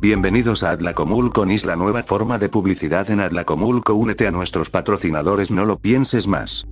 Bienvenidos a Atlacomulco NIS, la nueva forma de publicidad en Atlacomulco. Únete a nuestros patrocinadores, no lo pienses más.